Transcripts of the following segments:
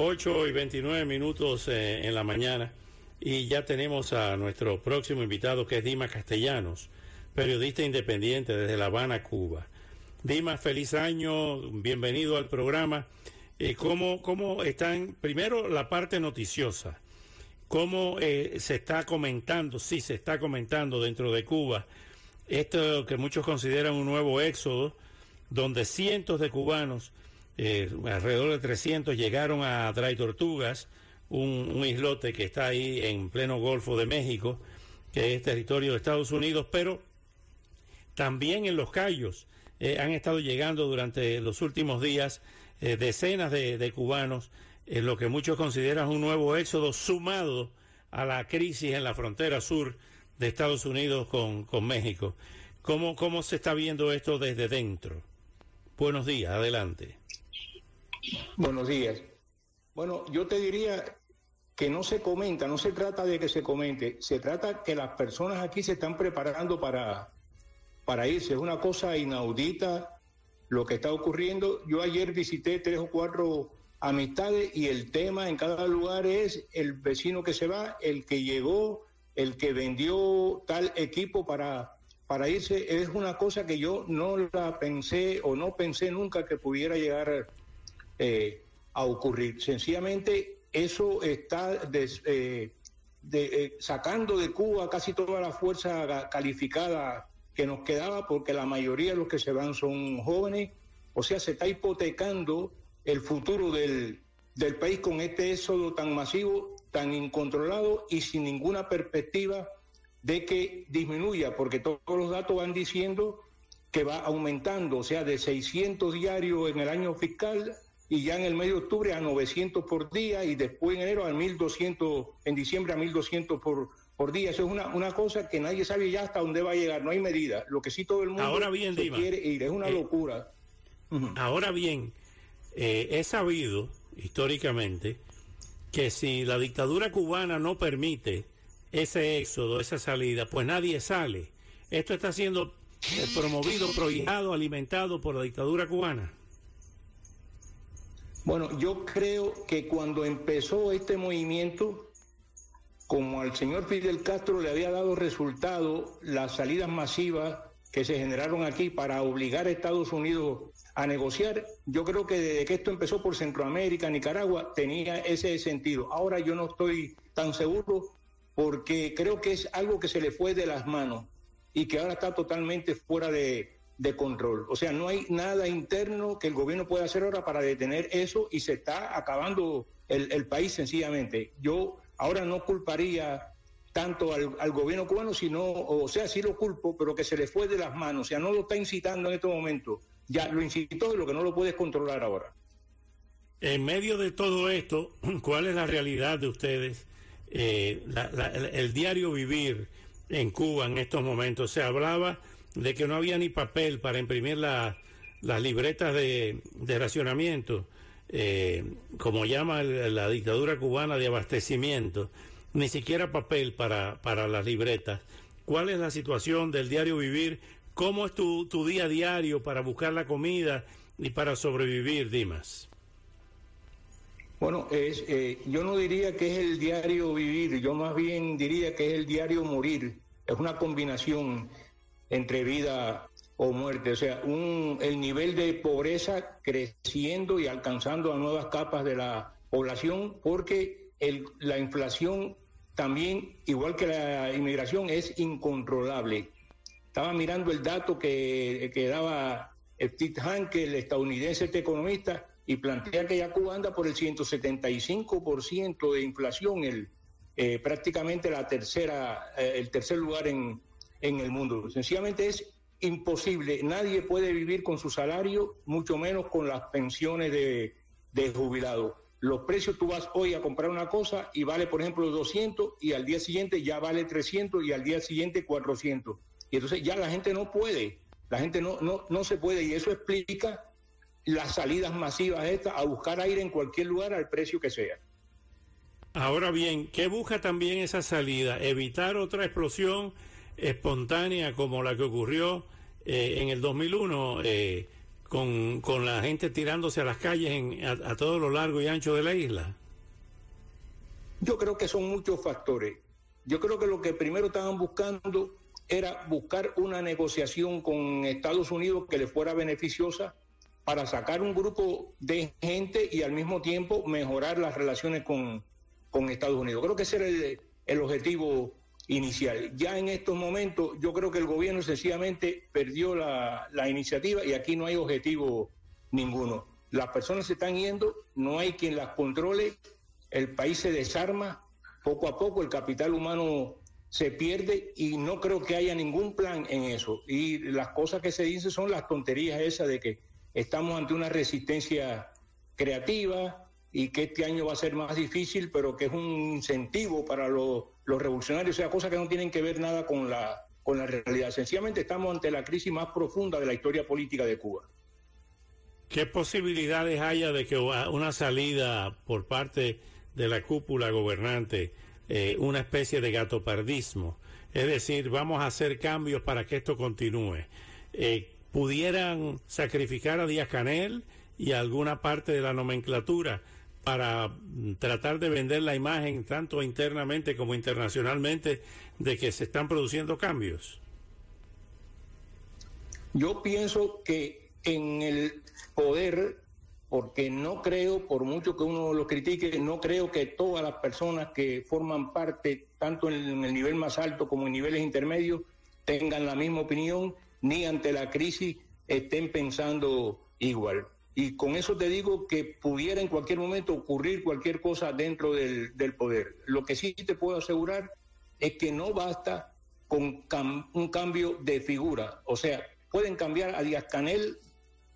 8 y 29 minutos eh, en la mañana y ya tenemos a nuestro próximo invitado que es Dima Castellanos, periodista independiente desde La Habana, Cuba. Dima, feliz año, bienvenido al programa. Eh, ¿cómo, ¿Cómo están, primero, la parte noticiosa? ¿Cómo eh, se está comentando, sí se está comentando dentro de Cuba, esto que muchos consideran un nuevo éxodo, donde cientos de cubanos, eh, alrededor de 300, llegaron a Dry Tortugas, un, islote que está ahí en pleno Golfo de México, que es territorio de Estados Unidos, pero también en Los Cayos eh, han estado llegando durante los últimos días eh, decenas de, de cubanos, en lo que muchos consideran un nuevo éxodo sumado a la crisis en la frontera sur de Estados Unidos con, con México. ¿Cómo, ¿Cómo se está viendo esto desde dentro? Buenos días, adelante. Buenos días. Bueno, yo te diría que no se comenta, no se trata de que se comente, se trata que las personas aquí se están preparando para, para irse. Es una cosa inaudita lo que está ocurriendo. Yo ayer visité tres o cuatro amistades y el tema en cada lugar es el vecino que se va, el que llegó, el que vendió tal equipo para, para irse. Es una cosa que yo no la pensé o no pensé nunca que pudiera llegar eh, a ocurrir. Sencillamente eso está des, eh, de, eh, sacando de Cuba casi toda la fuerza calificada que nos quedaba, porque la mayoría de los que se van son jóvenes. O sea, se está hipotecando el futuro del, del país con este éxodo tan masivo, tan incontrolado y sin ninguna perspectiva de que disminuya, porque todos los datos van diciendo que va aumentando, o sea, de 600 diarios en el año fiscal y ya en el mes de octubre a 900 por día y después en enero a 1200, en diciembre a 1200 por, por día. Eso es una, una cosa que nadie sabe ya hasta dónde va a llegar, no hay medida. Lo que sí todo el mundo ahora bien, se Dima, quiere ir, es una eh, locura. Ahora bien, eh, he sabido históricamente que si la dictadura cubana no permite ese éxodo, esa salida, pues nadie sale. Esto está siendo eh, promovido, prohijado, alimentado por la dictadura cubana. Bueno, yo creo que cuando empezó este movimiento, como al señor Fidel Castro le había dado resultado las salidas masivas que se generaron aquí para obligar a Estados Unidos a negociar, yo creo que desde que esto empezó por Centroamérica, Nicaragua, tenía ese sentido. Ahora yo no estoy tan seguro porque creo que es algo que se le fue de las manos y que ahora está totalmente fuera de, de control. O sea, no hay nada interno que el gobierno pueda hacer ahora para detener eso y se está acabando el, el país sencillamente. Yo ahora no culparía tanto al, al, gobierno cubano, sino, o sea, sí lo culpo, pero que se le fue de las manos, o sea, no lo está incitando en este momento. Ya lo incitó y lo que no lo puedes controlar ahora. En medio de todo esto, ¿cuál es la realidad de ustedes? Eh, el diario vivir en Cuba en estos momentos. Se hablaba de que no había ni papel para imprimir la, las libretas de, racionamiento, eh, como llama la dictadura cubana de abastecimiento, ni siquiera papel para, para las libretas. ¿Cuál es la situación del diario vivir? ¿Cómo es tu, tu día diario para buscar la comida y para sobrevivir, Dimas? Bueno, es, eh, yo no diría que es el diario vivir, yo más bien diría que es el diario morir. Es una combinación entre vida o muerte. O sea, un, el nivel de pobreza creciendo y alcanzando a nuevas capas de la población porque el, la inflación también, igual que la inmigración, es incontrolable. Estaba mirando el dato que, daba Steve Hanke, el estadounidense este economista, y plantea que ya Cuba anda por el 175% de inflación, el, eh, prácticamente la tercera, eh, el tercer lugar en, en el mundo. Sencillamente es imposible. Nadie puede vivir con su salario, mucho menos con las pensiones de, de jubilado. los precios tú vas hoy a comprar una cosa y vale, por ejemplo, 200 y al día siguiente ya vale 300 y al día siguiente 400. Y entonces ya la gente no puede, la gente no, no, no se puede y eso explica las salidas masivas estas a buscar aire en cualquier lugar al precio que sea. Ahora bien, ¿qué busca también esa salida? Evitar otra explosión espontánea como la que ocurrió eh, en el 2001. Eh, con, con la gente tirándose a las calles en, a, todo lo largo y ancho de la isla? Yo creo que son muchos factores. Yo creo que lo que primero estaban buscando era buscar una negociación con Estados Unidos que le fuera beneficiosa para sacar un grupo de gente y al mismo tiempo mejorar las relaciones con, con Estados Unidos. Creo que ese era el, el objetivo inicial. Ya en estos momentos yo creo que el gobierno sencillamente perdió la, la, iniciativa y aquí no hay objetivo ninguno. Las personas se están yendo, no hay quien las controle, el país se desarma, poco a poco el capital humano se pierde y no creo que haya ningún plan en eso. Y las cosas que se dicen son las tonterías esas de que estamos ante una resistencia creativa, y que este año va a ser más difícil, pero que es un incentivo para los, revolucionarios, o sea, cosas que no tienen que ver nada con la, con la realidad. Sencillamente estamos ante la crisis más profunda de la historia política de Cuba. ¿Qué posibilidades haya de que una salida por parte de la cúpula gobernante, eh, una especie de gatopardismo? Es decir, vamos a hacer cambios para que esto continúe. Eh, ¿Pudieran sacrificar a Díaz Canel y a alguna parte de la nomenclatura? Para tratar de vender la imagen tanto internamente como internacionalmente de que se están produciendo cambios? Yo pienso que en el poder, porque no creo, por mucho que uno lo critique, no creo que todas las personas que forman parte, tanto en el nivel más alto como en niveles intermedios, tengan la misma opinión, ni ante la crisis estén pensando igual. Y con eso te digo que pudiera en cualquier momento ocurrir cualquier cosa dentro del, poder. Lo que sí te puedo asegurar es que no basta con un cambio de figura. O sea, pueden cambiar a Díaz Canel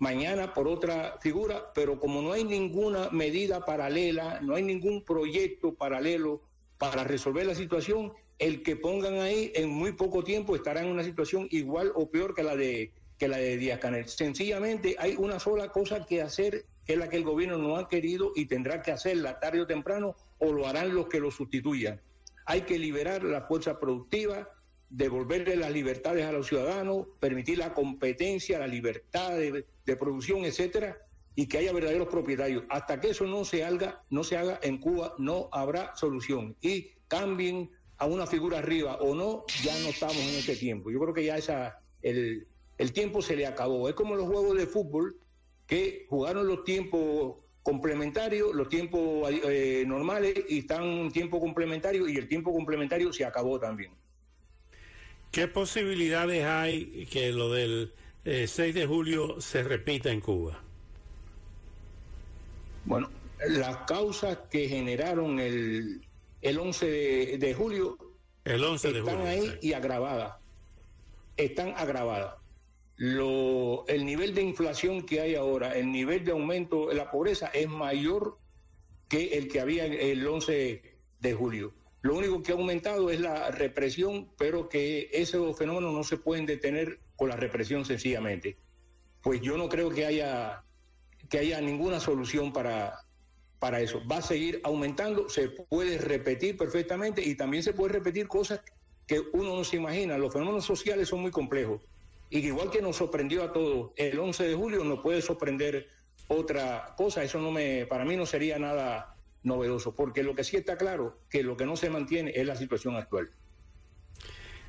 mañana por otra figura, pero como no hay ninguna medida paralela, no hay ningún proyecto paralelo para resolver la situación, el que pongan ahí en muy poco tiempo estará en una situación igual o peor que la de que la de Díaz Canel. Sencillamente hay una sola cosa que hacer, que es la que el gobierno no ha querido y tendrá que hacerla tarde o temprano, o lo harán los que lo sustituyan. Hay que liberar la fuerza productiva, devolverle las libertades a los ciudadanos, permitir la competencia, la libertad de, de producción, etcétera, y que haya verdaderos propietarios. Hasta que eso no se haga, no se haga en Cuba, no habrá solución. Y cambien a una figura arriba o no, ya no estamos en ese tiempo. Yo creo que ya esa el, el tiempo se le acabó. Es como los juegos de fútbol que jugaron los tiempos complementarios, los tiempos eh, normales y están un tiempo complementario y el tiempo complementario se acabó también. ¿Qué posibilidades hay que lo del 6 eh, de julio se repita en Cuba? Bueno, las causas que generaron el, el 11 de, julio el 11 de están ahí y agravadas. Están agravadas lo, el nivel de inflación que hay ahora, el nivel de aumento de la pobreza es mayor que el que había el 11 de julio. Lo único que ha aumentado es la represión, pero que esos fenómenos no se pueden detener con la represión sencillamente. Pues yo no creo que haya, que haya ninguna solución para, para eso. Va a seguir aumentando, se puede repetir perfectamente y también se puede repetir cosas que uno no se imagina. Los fenómenos sociales son muy complejos y igual que nos sorprendió a todos el 11 de julio, nos puede sorprender otra cosa. Eso no me, para mí no sería nada novedoso, porque lo que sí está claro, que lo que no se mantiene es la situación actual.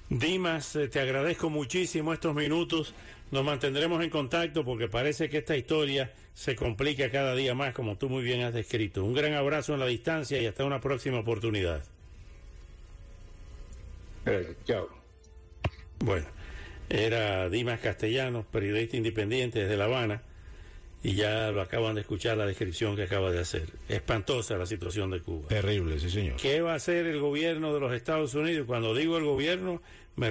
Dimas, eh, te agradezco muchísimo estos minutos. Nos mantendremos en contacto porque parece que esta historia se complica cada día más, como tú muy bien has descrito. Un gran abrazo en la distancia y hasta una próxima oportunidad. Gracias. Chao. Bueno. Era Dimas Castellanos, periodista independiente desde La Habana, y ya lo acaban de escuchar la descripción que acaba de hacer. Espantosa la situación de Cuba. Terrible, sí, señor. ¿Qué va a hacer el gobierno de los Estados Unidos? Cuando digo el gobierno, me